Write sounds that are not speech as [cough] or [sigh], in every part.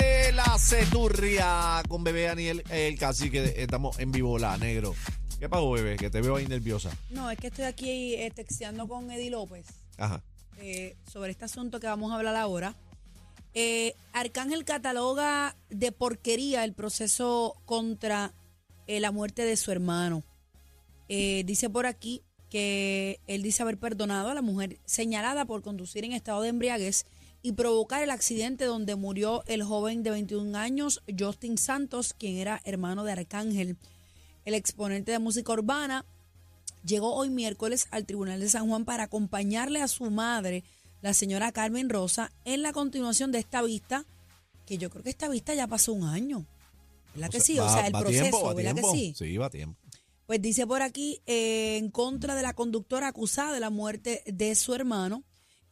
de la ceturria con bebé Daniel, el cacique. Estamos en vivo, la negro. ¿Qué pasó, bebé? Que te veo ahí nerviosa. No, es que estoy aquí eh, texteando con Eddie López Ajá. eh, sobre este asunto que vamos a hablar ahora. Eh, Arcángel cataloga de porquería el proceso contra eh, la muerte de su hermano. Eh, dice por aquí que él dice haber perdonado a la mujer señalada por conducir en estado de embriaguez y provocar el accidente donde murió el joven de 21 años, Justin Santos, quien era hermano de Arcángel. El exponente de música urbana llegó hoy miércoles al Tribunal de San Juan para acompañarle a su madre, la señora Carmen Rosa, en la continuación de esta vista, que yo creo que esta vista ya pasó un año. ¿Verdad que sí? O sea, el proceso, tiempo, ¿verdad tiempo. que sí? Sí, va a tiempo. Pues dice por aquí, eh, en contra de la conductora acusada de la muerte de su hermano,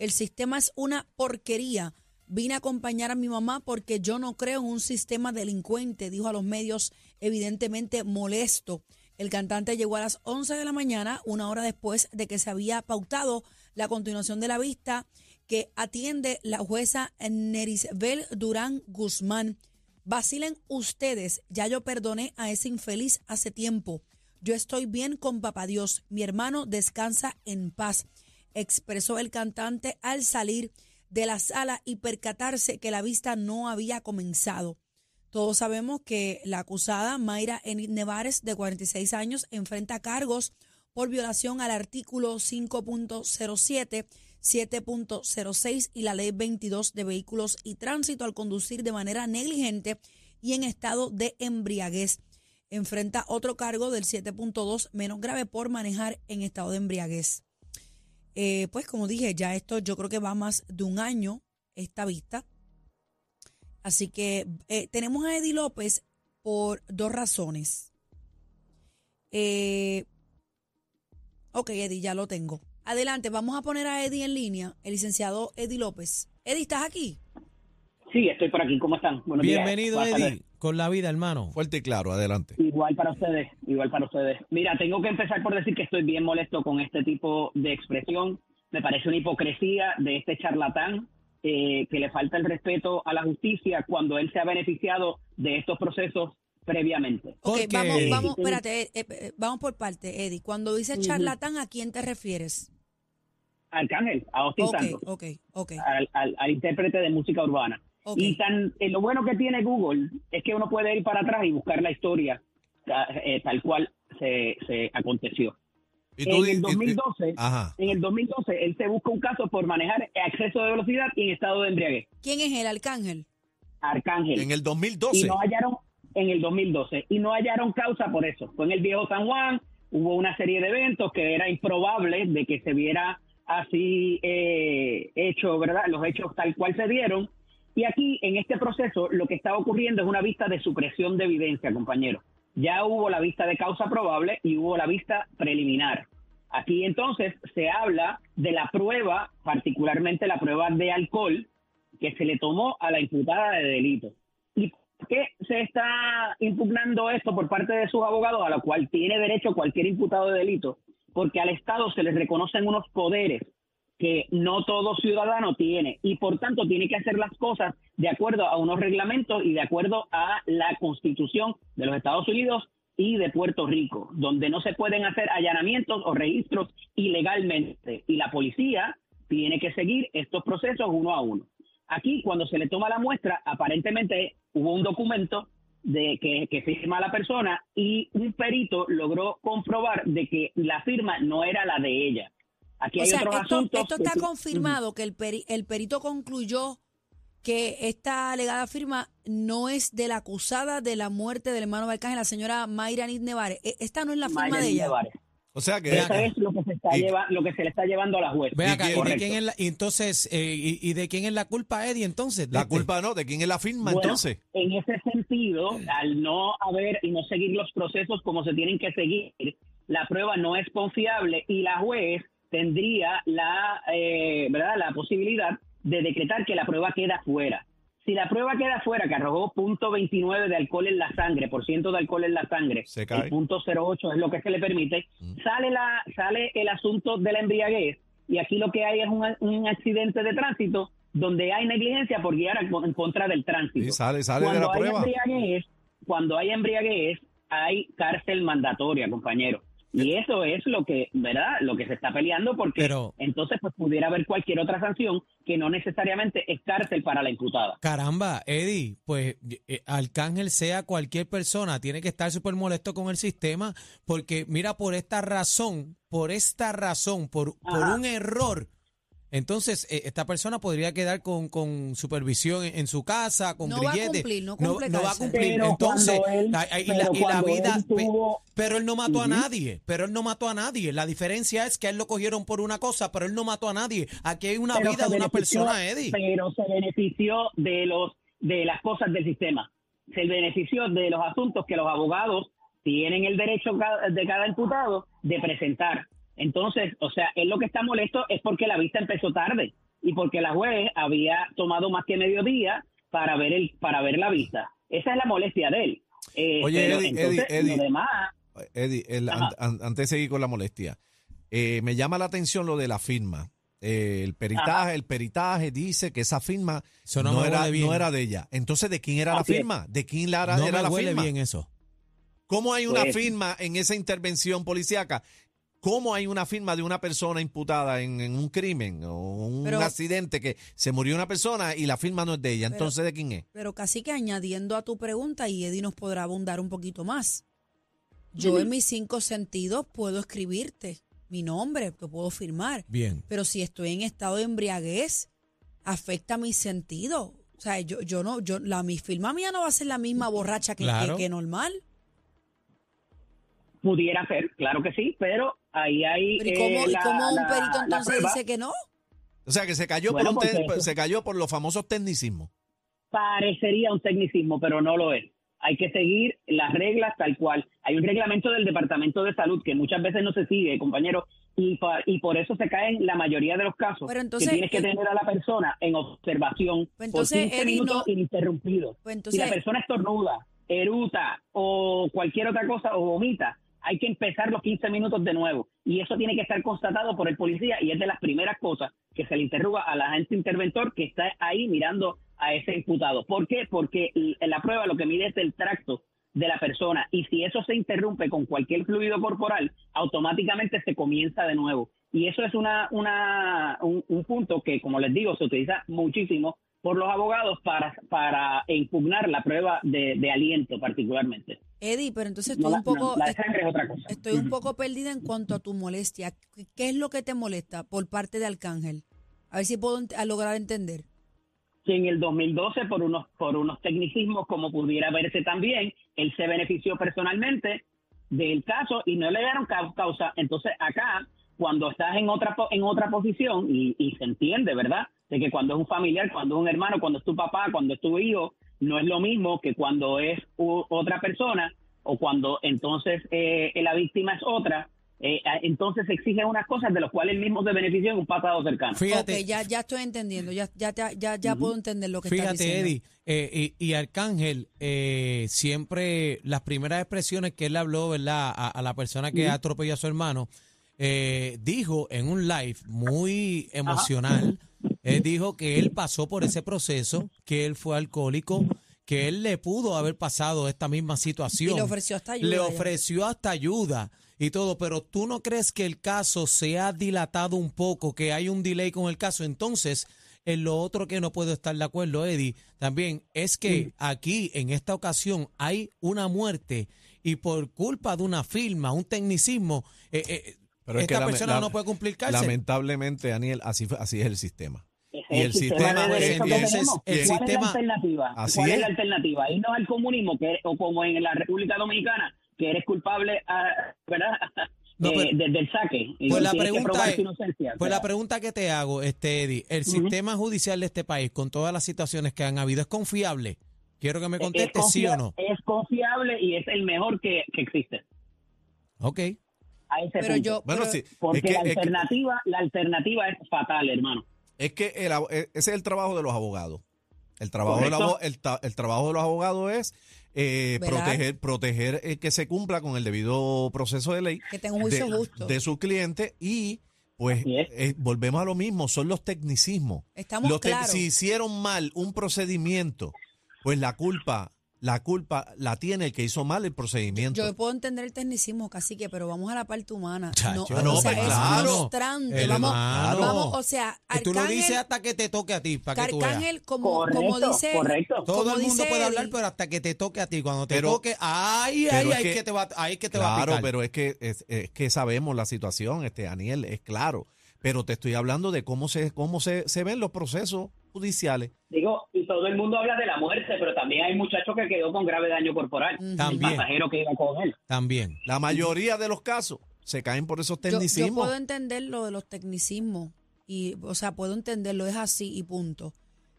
el sistema es una porquería. Vine a acompañar a mi mamá porque yo no creo en un sistema delincuente, dijo a los medios evidentemente molesto. El cantante llegó a las 11 de la mañana, una hora después de que se había pautado la continuación de la vista que atiende la jueza Nerisbel Durán Guzmán. Vacilen ustedes, ya yo perdoné a ese infeliz hace tiempo. Yo estoy bien con papá Dios. Mi hermano descansa en paz, expresó el cantante al salir de la sala y percatarse que la vista no había comenzado. Todos sabemos que la acusada Mayra Enid Nevares, de 46 años, enfrenta cargos por violación al artículo 5.07, 7.06 y la ley 22 de vehículos y tránsito al conducir de manera negligente y en estado de embriaguez. Enfrenta otro cargo del 7.2 menos grave por manejar en estado de embriaguez. Eh, pues como dije, ya esto yo creo que va más de un año esta vista. Así que eh, tenemos a Eddie López por dos razones. Eh, ok, Eddie, ya lo tengo. Adelante, vamos a poner a Eddie en línea, el licenciado Eddie López. Eddie, ¿estás aquí? Sí, estoy por aquí. ¿Cómo están? Buenos días. Bienvenido, Buenas Eddie. Con la vida, hermano. Fuerte y claro, adelante. Igual para ustedes, igual para ustedes. Mira, tengo que empezar por decir que estoy bien molesto con este tipo de expresión. Me parece una hipocresía de este charlatán eh, que le falta el respeto a la justicia cuando él se ha beneficiado de estos procesos previamente. Ok, Porque- vamos, vamos, espérate, eh, eh, vamos por parte, Eddie. Cuando dices charlatán, ¿a quién te refieres? Arcángel, a Austin Ok, Santos, ok, ok, al, al- al intérprete de música urbana. Y tan, eh, lo bueno que tiene Google es que uno puede ir para atrás y buscar la historia ta- eh, tal cual se, se aconteció. Y en el y- y- 2012, Ajá. en el 2012, él se busca un caso por manejar exceso de velocidad y en estado de embriaguez. ¿Quién es el arcángel? Arcángel. En el y 2012. no hallaron en el 2012 y no hallaron causa por eso. Fue en el viejo San Juan, hubo una serie de eventos que era improbable de que se viera así eh, hecho, ¿verdad? Los hechos tal cual se dieron. Y aquí, en este proceso, lo que está ocurriendo es una vista de supresión de evidencia, compañero. Ya hubo la vista de causa probable y hubo la vista preliminar. Aquí entonces se habla de la prueba, particularmente la prueba de alcohol, que se le tomó a la imputada de delito. ¿Y por qué se está impugnando esto por parte de sus abogados, a lo cual tiene derecho cualquier imputado de delito? Porque al Estado se les reconocen unos poderes que no todo ciudadano tiene y por tanto tiene que hacer las cosas de acuerdo a unos reglamentos y de acuerdo a la constitución de los Estados Unidos y de Puerto Rico, donde no se pueden hacer allanamientos o registros ilegalmente y la policía tiene que seguir estos procesos uno a uno. Aquí, cuando se le toma la muestra, aparentemente hubo un documento de que, firma la persona y un perito logró comprobar de que la firma no era la de ella. Aquí O hay sea, otros esto, asuntos. esto que está confirmado que el, peri- el perito concluyó que esta alegada firma no es de la acusada de la muerte del hermano de Arcángel, la señora Mayra Nevares. E- Esta no es la firma Mayra de ella. Nevares. O sea que. Eso es lo que se está Y- lleva- lo que se le está llevando a la juez. Ve acá, ¿y de quién es la, y entonces, eh, y, y de quién es la culpa, Eddie, entonces? La culpa no, ¿de quién es la firma Bueno, entonces? En ese sentido, al no haber y no seguir los procesos como se tienen que seguir, la prueba no es confiable y la juez tendría la, eh, ¿verdad? la posibilidad de decretar que la prueba queda fuera. Si la prueba queda fuera, que arrojó punto 29 de alcohol en la sangre, por ciento de alcohol en la sangre, Se cae. el punto 08 es lo que se le permite, sale la sale el asunto de la embriaguez y aquí lo que hay es un, un accidente de tránsito donde hay negligencia por guiar en contra del tránsito. Sí, sale, sale de cuando la hay prueba. embriaguez, cuando hay embriaguez, hay cárcel mandatoria, compañero. Y eso es lo que, ¿verdad? Lo que se está peleando porque Pero- entonces pues pudiera haber cualquier otra sanción que no necesariamente es cárcel para la imputada. Caramba, Eddie, pues eh, Arcángel sea cualquier persona, tiene que estar súper molesto con el sistema, porque mira, por esta razón, por esta razón, por, por un error, entonces eh, esta persona podría quedar con, con supervisión en, en su casa, con No va a cumplir, no no, va a cumplir. Pero entonces, él- la- y, la, y vida, él tuvo- pero él no mató a nadie, pero él no mató a nadie. La diferencia es que a él lo cogieron por una cosa, pero él no mató a nadie. Aquí hay una Pero vida de una persona, Eddie. Pero se benefició de los de las cosas del sistema. Se benefició de los asuntos que los abogados tienen el derecho de cada imputado de presentar. Entonces, o sea, él lo que está molesto es porque la vista empezó tarde y porque la juez había tomado más que mediodía para ver el para ver la vista. Esa es la molestia de él. Eh, Oye, pero Eddie, entonces, Eddie, Eddie. lo demás, Eddie, el- an- an- antes de seguir con la molestia, eh, me llama la atención lo de la firma. Eh, el peritaje, el peritaje dice que esa firma Eso no era, no era de ella. Entonces, ¿de quién era la Así firma? ¿De quién la era, no era me la huele firma? bien eso. ¿Cómo hay una Pues- firma en esa intervención policíaca? ¿Cómo hay una firma de una persona imputada en, en un crimen o un Pero- accidente que se murió una persona y la firma no es de ella? Pero- Entonces, ¿de quién es? Pero casi que añadiendo a tu pregunta, y Eddie nos podrá abundar un poquito más. Yo en mis cinco sentidos puedo escribirte mi nombre, te puedo firmar. Bien. Pero si estoy en estado de embriaguez, afecta mis sentidos. O sea, yo, yo no, yo, la mi firma mía no va a ser la misma borracha que, Claro. que, que normal. pudiera ser, claro que sí, pero ahí hay ¿y eh, cómo, y cómo un la- perito la entonces dice que no? O sea, que se cayó, Bueno, por, un te- porque eso- se cayó por los famosos tecnicismos. parecería un tecnicismo, pero no lo es. Hay que seguir las reglas tal cual. Hay un reglamento del Departamento de Salud que muchas veces no se sigue, compañero, y, pa- y por eso se caen la mayoría de los casos. Pero entonces, que tienes que eh, tener a la persona en observación Pues entonces, por 15 Eddie, minutos no- ininterrumpidos. Pues si la persona estornuda, eruta o cualquier otra cosa o vomita, hay que empezar los 15 minutos de nuevo. Y eso tiene que estar constatado por el policía y es de las primeras cosas que se le interroga al agente interventor que está ahí mirando a ese imputado. ¿Por qué? Porque la prueba lo que mide es el tracto de la persona y si eso se interrumpe con cualquier fluido corporal, automáticamente se comienza de nuevo. Y eso es una, una, un, un punto que, como les digo, se utiliza muchísimo por los abogados para, para impugnar la prueba de, de aliento particularmente. Eddie, pero entonces No, estoy la, un poco, no, la sangre es otra cosa. estoy un poco perdida en cuanto a tu molestia. ¿Qué- ¿Qué es lo que te molesta por parte de Arcángel? A ver si puedo lograr entender. que en el 2012 por unos por unos tecnicismos como pudiera verse también, él se benefició personalmente del caso y no le dieron cau- causa. Entonces acá cuando estás en otra po- en otra posición y, y se entiende, ¿verdad? De que cuando es un familiar, cuando es un hermano, cuando es tu papá, cuando es tu hijo, no es lo mismo que cuando es u- otra persona o cuando entonces eh, la víctima es otra. eh, entonces se exigen unas cosas de las cuales él mismo se benefició en un pasado cercano. Fíjate, ya, ya estoy entendiendo, ya, ya, ya, ya puedo entender lo que fíjate, diciendo. Eddie, eh, y, y Arcángel, eh, siempre las primeras expresiones que él habló, ¿verdad? A, a la persona que atropelló a su hermano, eh, dijo en un live muy emocional, él dijo que él pasó por ese proceso, que él fue alcohólico, que él le pudo haber pasado esta misma situación. Y le ofreció hasta ayuda Le ya. ofreció hasta ayuda y todo, pero tú no crees que el caso se ha dilatado un poco, que hay un delay con el caso. Entonces, en lo otro que no puedo estar de acuerdo, Eddie, también es que aquí, en esta ocasión, hay una muerte y por culpa de una firma, un tecnicismo, eh, eh, Pero es que persona la- no puede cumplir cárcel. Lamentablemente, Daniel, así, fue- así es el sistema. Y es el sistema- de que tenemos. el ¿Cuál es sistema- la alternativa? Así ¿Cuál es. es. la alternativa? Irnos al comunismo, que, o como en la República Dominicana, que eres culpable, a, ¿verdad? [laughs] No, Eh, pero- desde el saque. Y Pues la pregunta es- tu inocencia. Pues la pregunta que te hago, este Eddie, ¿el sistema judicial de este país, con todas las situaciones que han habido, es confiable? Quiero que me es contestes sí o no. Es confiable y es el mejor que, que existe. Ok. A ese Pero punto. yo, Bueno, pero- sí. Porque es que, la es que- alternativa, la alternativa es fatal, hermano. Es que el eh, ese es el trabajo de los abogados. El trabajo, Correcto. abo- el, el trabajo de los abogados es eh, proteger, proteger eh, que se cumpla con el debido proceso de ley que tenga un juicio de, justo. de su cliente y Pues es. eh, volvemos a lo mismo, son los tecnicismos. Estamos Los te- claros. Si hicieron mal un procedimiento, pues la culpa, la culpa la tiene el que hizo mal el procedimiento. Yo puedo entender el tecnicismo, cacique, pero vamos a la parte humana. Chacho, no, no, o sea, pues es claro. frustrante. El Vamos, hermano. vamos, o sea, Que tú lo Arcángel, dices hasta que te toque a ti, para que tú veas. Arcángel, como, Correcto, como dice, correcto. Todo como el mundo dice puede hablar, pero hasta que te toque a ti. Cuando te Pero- toque, ay, pero ay, es ay, que- que te va, ahí que te va a Claro, picar. pero es que es, es que sabemos la situación, este Daniel, es claro. Pero te estoy hablando de cómo se cómo se, se ven los procesos judiciales. Digo, y todo el mundo habla de la muerte, pero también hay muchachos que quedó con grave daño corporal. También. El pasajero que iba con él. También. La mayoría de los casos se caen por esos yo, yo tecnicismos. puedo entender lo de los tecnicismos, y, o sea, puedo entenderlo, es así y punto.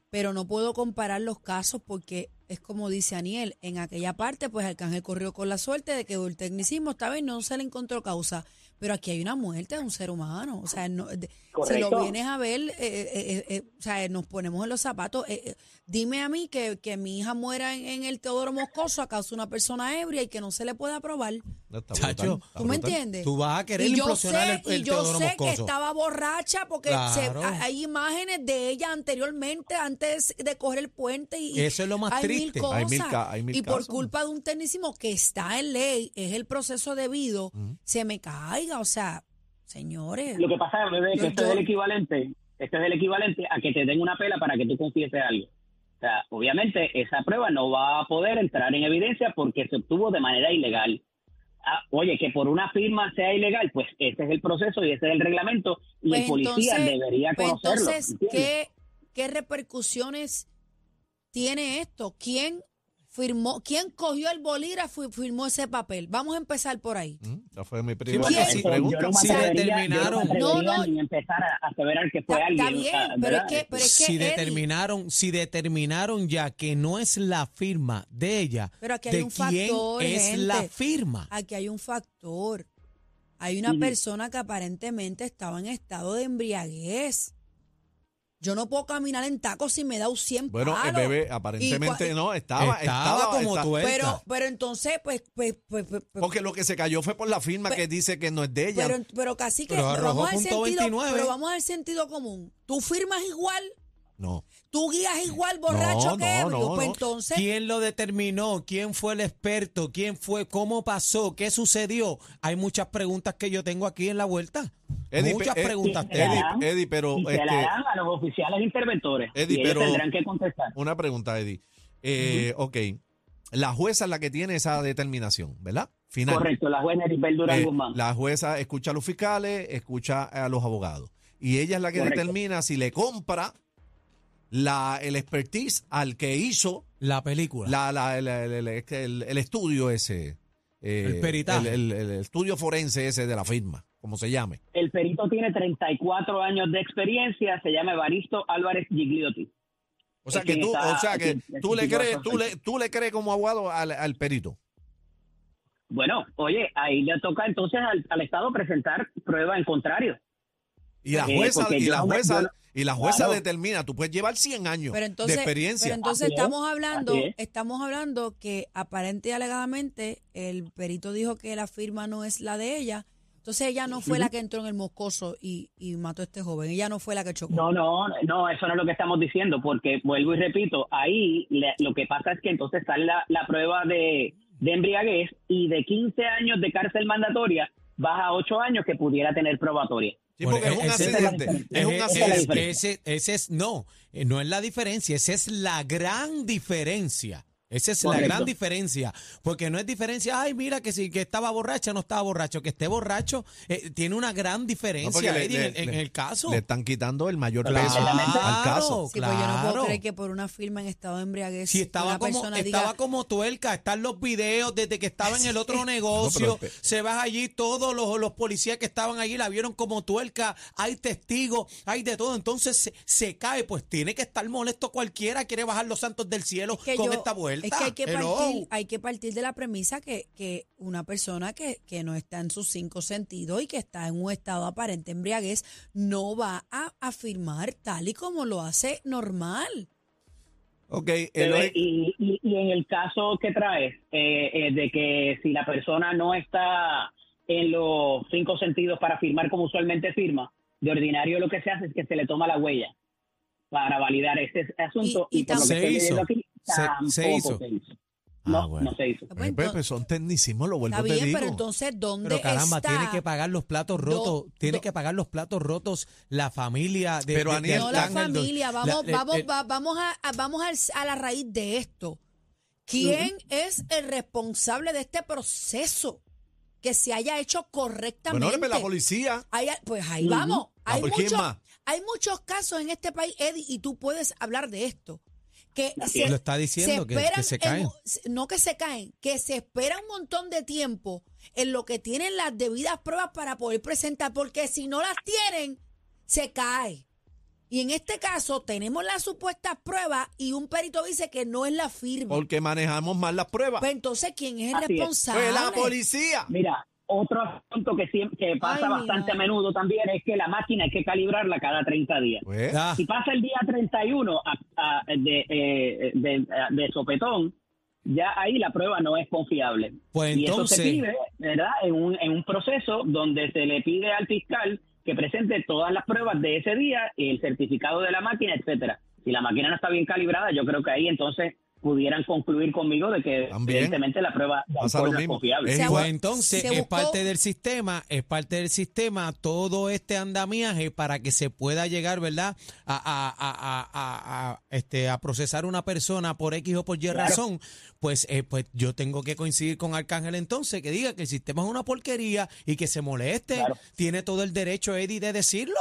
Pero no puedo comparar los casos porque es como dice Aniel, en aquella parte, pues Arcángel corrió con la suerte de que el tecnicismo estaba y no se le encontró causa. Pero aquí hay una muerte de un ser humano. O sea, no- de- si lo vienes a ver, eh, eh, eh, o sea, nos ponemos en los zapatos. eh, eh, dime a mí que, que mi hija muera en, en el Teodoro Moscoso a causa de una persona ebria y que no se le pueda probar. No, está Chacho, ¿Tú me entiendes? Tú vas a querer y yo implosionar sé, el, el y yo Teodoro sé que estaba borracha porque Claro. se- ha- hay imágenes de ella anteriormente, antes de coger el puente y, Eso es lo más triste. Mil cosas. Hay mil ca- hay mil y por casos. culpa de un tecnicismo que está en ley, es el proceso debido, se me caiga, o sea, señores. Lo que pasa, bebé, Yo- que esto yo- es el equivalente, esto es el equivalente a que te den una pela para que tú confieses algo. O sea, obviamente esa prueba no va a poder entrar en evidencia porque se obtuvo de manera ilegal. Ah, oye, que por una firma sea ilegal, pues ese es el proceso y ese es el reglamento y Pues el policía entonces- debería pues conocerlo. entonces. ¿qué, ¿qué repercusiones tiene esto? ¿Quién firmó, quién cogió el bolígrafo y firmó ese papel? Vamos a empezar por ahí. Mm, fue mi Bueno, si- eso pregunta. yo no me si determinaron- no, No, ni empezar a aseverar que fue Está- alguien. está o sea, bien, pero es que- pero es que, si Eddie- determinaron, si determinaron ya que no es la firma de ella, Pero aquí hay de un quién factor, es gente. la firma. Aquí hay un factor. Hay una persona que aparentemente estaba en estado de embriaguez. Yo no puedo caminar en tacos si me da un 100 Bueno, el bebé aparentemente no, estaba, Estaba como estaba- tú eres. Pero, pero entonces, pues, pues, pues, pues, pues, Porque lo que se cayó fue por la firma que dice que no es de ella. pero, pero casi que Pero arrojó vamos al punto sentido, 29. pero vamos al sentido común. Tú firmas igual, no. tú guías igual borracho No, que no, ebrio. no, pues no. entonces, ¿Quién lo determinó? ¿Quién fue el experto? ¿Quién fue? ¿Cómo pasó? ¿Qué sucedió? Hay muchas preguntas que yo tengo aquí en la vuelta. Eddie, muchas pe- eh, preguntas tengo. Eddie, pero y se la este, harán a los oficiales interventores Eddie, y ellos pero- tendrán que contestar. una pregunta, Eddie. Eh, Ok, la jueza es la que tiene esa determinación, ¿verdad? Final. Correcto, la juez Neribel Durán Eh, Guzmán. la jueza escucha a los fiscales, escucha a los abogados. Y ella es la que Correcto. determina si le compra la, el expertise al que hizo La película. la, la- el, el- el- el- el estudio ese. eh, El peritaje. El, el- el estudio forense ese de la firma, como se llame. El perito tiene 34 años de experiencia, se llama Evaristo Álvarez Gigliotti. O sea que tú, está- o sea que tú le crees, tú le, tú le crees como abogado al, al perito. Bueno, oye, ahí le toca entonces al, al Estado presentar prueba en contrario. Y la Eh, jueza, y la jueza, no- y la jueza Claro. determina, tú puedes llevar 100 años pero entonces, de experiencia. pero entonces Así estamos hablando, es. estamos hablando que aparente y alegadamente el perito dijo que la firma no es la de ella. Entonces ella no fue la que entró en el moscoso y, y mató a este joven. Ella no fue la que chocó. No, no, no, eso no es lo que estamos diciendo, porque vuelvo y repito, ahí le- lo que pasa es que entonces sale la, la prueba de, de embriaguez y de 15 años de cárcel mandatoria baja a 8 años que pudiera tener probatoria. Sí, Bueno, porque es un accidente. Es un accidente. ese, ese es, no, eh, no es la diferencia, esa es la gran diferencia. Esa es la gran diferencia, porque no es diferencia, ay, mira que si que estaba borracha no estaba borracho, que esté borracho eh, tiene una gran diferencia porque le- Eddie, le- en, en le- el caso. Le están quitando el mayor Claro, peso al caso. Sí, pues yo no puedo claro. creer que por una firma en estado de embriaguez Si estaba una como, persona estaba diga, como tuerca, están los videos desde que estaba en el otro [laughs] negocio, pero- se va allí, todos los, los policías que estaban allí la vieron como tuerca, hay testigos, hay de todo, entonces se, se cae, pues tiene que estar molesto cualquiera, quiere bajar los santos del cielo que con yo- esta vuelta. Es que hay que, partir, hay que partir de la premisa que, que una persona que, que no está en sus cinco sentidos y que está en un estado aparente embriaguez no va a afirmar tal y como lo hace normal. Ok, Eloy, y, y- y en el caso que traes, eh, eh, de que si la persona no está en los cinco sentidos para firmar como usualmente firma, de ordinario lo que se hace es que se le toma la huella para validar este asunto Y- y y, por lo que Se estoy aquí, Se- se hizo. se hizo. Ah, No, bueno. no se hizo. Pues Eh, entonces- pues, son tecnicismos, lo vuelvo Está te bien, digo. pero entonces, ¿dónde Pero caramba, está? tiene que pagar los platos Do- rotos, tiene do- que pagar los platos rotos la familia de Pero, de- Aniel, No la familia, la- vamos, el- vamos, el- va- vamos a, a- vamos al- a, la raíz de esto. ¿Quién es el responsable de este proceso? Que se haya hecho correctamente. Bueno, pues la policía. Hay- pues ahí Ujú. vamos. Ah, Hay, ¿por quién muchos, más? Hay muchos casos en este país, Eddie, y tú puedes hablar de esto. Que se, es. Lo está diciendo, que- que esperan se en- caen. no que se caen, que se espera un montón de tiempo en lo que tienen las debidas pruebas para poder presentar, porque si no las tienen, se cae. Y en este caso tenemos las supuestas pruebas y un perito dice que no es la firma. Porque manejamos mal las pruebas. Pues entonces, ¿quién es el Así es. responsable? Pues la policía. Mira, otro asunto que, siempre, que pasa Ay, bastante a menudo también es que la máquina hay que calibrarla cada 30 días. Pues, Ah, Si pasa el día 31 a- a- de, eh, de, de sopetón, ya ahí la prueba no es confiable. Pues y eso se pide, ¿verdad? En un, en un proceso donde se le pide al fiscal que presente todas las pruebas de ese día, el certificado de la máquina, etcétera. Si la máquina no está bien calibrada, yo creo que ahí entonces pudieran concluir conmigo de que También. evidentemente la prueba de Pasa alcohol lo no es confiable. Es Se igual. Pues entonces es parte del sistema, es parte del sistema todo este andamiaje para que se pueda llegar, ¿verdad? A, a- a- a- a- a, este, a procesar una persona por X o por Y razón. Pues, eh, pues yo tengo que coincidir con Arcángel entonces, que diga que el sistema es una porquería y que se moleste. Claro. Tiene todo el derecho, Eddie, de decirlo.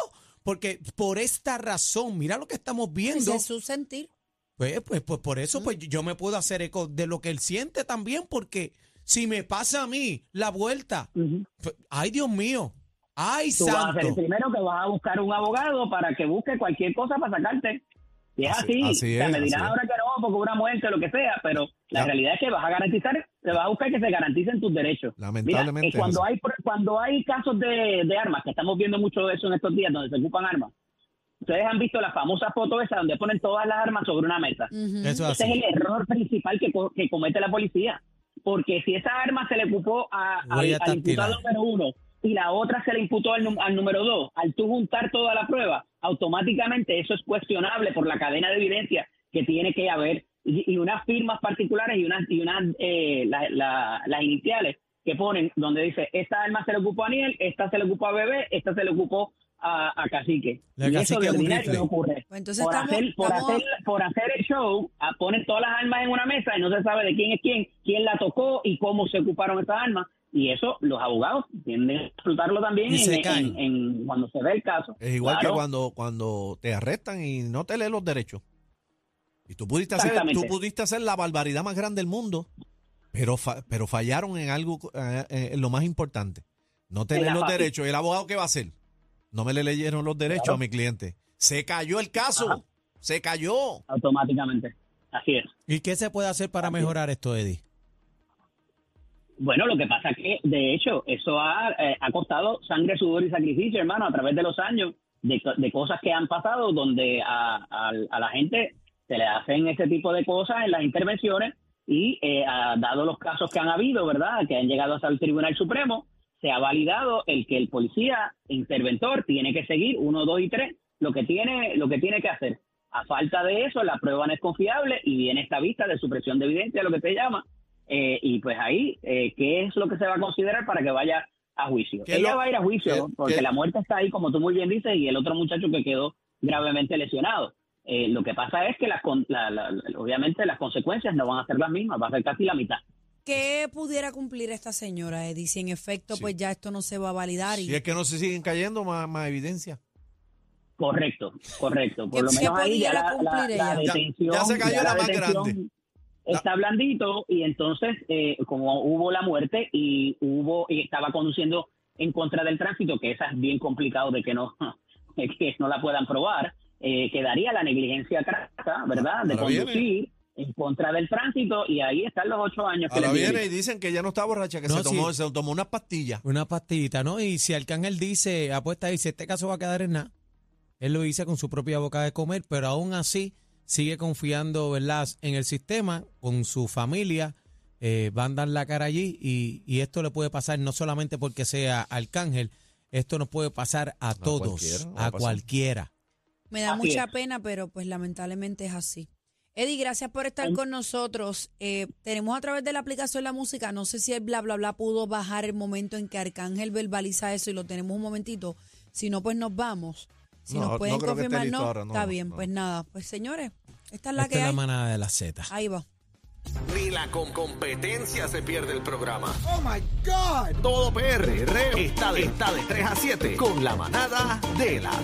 Porque por esta razón, mira lo que estamos viendo. Ese es su sentir. Pues, pues, pues por eso pues yo me puedo hacer eco de lo que él siente también, porque si me pasa a mí la vuelta, pues, ay Dios mío, ay Tú vas a ser el primero que vas a buscar un abogado para que busque cualquier cosa para sacarte. Y es Así- así, así O sea, es, me así es. ahora que no, porque una muerte, lo que sea, pero la realidad es que vas a garantizar, te vas a buscar que se garanticen tus derechos. Lamentablemente Mira, cuando hay cuando hay casos de, de armas, que estamos viendo mucho de eso en estos días, donde se ocupan armas, ustedes han visto las famosas fotos esas donde ponen todas las armas sobre una mesa. Eso es Ese es el error principal que, co- que comete la policía. Porque si esa arma se le ocupó a- al, Huella al imputado número uno y la otra se le imputó al, número dos, al tú juntar toda la prueba, automáticamente eso es cuestionable por la cadena de evidencia que tiene que haber y, y unas firmas particulares y unas, y unas eh, la- la- las iniciales que ponen donde dice esta arma se le ocupó a Aniel, esta se le ocupó a Bebé, esta se le ocupó a, a Cacique. La y Cacique eso de ordinario no ocurre Pues entonces por, estamos- hacer, por, estamos- hacer, por hacer el show, ah, ponen todas las armas en una mesa y no se sabe de quién es quién, quién la tocó y cómo se ocuparon esas armas. Y eso los abogados tienden a disfrutarlo también Y se en, caen. en- en- cuando se ve el caso. Es igual Claro. que cuando, cuando te arrestan y no te leen los derechos. Y tú pudiste hacer, tú pudiste hacer la barbaridad más grande del mundo, pero, fa- pero fallaron en algo, eh, eh, en lo más importante. No te En leen los fa- derechos. ¿Y el abogado qué va a hacer? No me le leyeron los derechos Claro. a mi cliente. Se cayó el caso. Ajá. Se cayó. Automáticamente. Así es. ¿Y qué se puede hacer para mejorar esto, Eddie? Bueno, lo que pasa es que, de hecho, eso ha, eh, ha costado sangre, sudor y sacrificio, hermano, a través de los años, de, co- de cosas que han pasado donde a, a- a la gente se le hacen ese tipo de cosas en las intervenciones y, eh, ha dado los casos que han habido, ¿verdad?, que han llegado hasta el Tribunal Supremo, se ha validado el que el policía interventor tiene que seguir uno, dos y tres lo que tiene, lo que tiene que hacer. A falta de eso, la prueba no es confiable y viene esta vista de supresión de evidencia, lo que se llama, eh, y pues ahí, eh, ¿qué es lo que se va a considerar para que vaya a juicio? ¿Qué es Ella lo- va a ir a juicio porque qué- la muerte está ahí, como tú muy bien dices, y el otro muchacho que quedó gravemente lesionado. Eh, lo que pasa es que las, la- la- obviamente las consecuencias no van a ser las mismas, va a ser casi la mitad. ¿Qué pudiera cumplir esta señora, Eddie? Si en efecto, Sí. pues ya esto no se va a validar. Y... Si es que no se siguen cayendo, más, más evidencia. Correcto, correcto. Por ¿Qué- lo menos ahí ya la, la- cumplir la ella? Ya- detención, ya se cayó ya la más grande. Está blandito y entonces eh, como hubo la muerte y hubo y estaba conduciendo en contra del tránsito, que esa es bien complicado de que no [laughs] que no la puedan probar, eh, quedaría la negligencia crasa, ¿verdad? De Ahora viene. En contra del tránsito y ahí están los ocho años que Ahora le viene y dicen que ya no está borracha, que No, se, tomó, sí. se tomó unas pastillas. Una pastillita, ¿no? Y si Arcángel dice, apuesta ahí, si este caso va a quedar en nada, él lo dice con su propia boca de comer, pero aún así sigue confiando, ¿verdad?, en el sistema, con su familia, eh, van a dar la cara allí y, y esto le puede pasar no solamente porque sea Arcángel, esto nos puede pasar a todos, cualquiera, a cualquiera. Me da Así mucha es. pena, pero pues lamentablemente es así. Eddie, gracias por estar con nosotros. Eh, tenemos a través de la aplicación La Música, no sé si el bla bla bla pudo bajar el momento en que Arcángel verbaliza eso y lo tenemos un momentito. Si no, pues nos vamos. Si No, nos no pueden creo que esté confirmar, listo no, ahora, no, está bien. no. Pues nada, pues señores, esta es la Esta que es la hay. manada de la Z. Ahí va. Ni la con competencia se pierde el programa. Oh my God. Todo PR está de, está de 3 a 7 con la manada de la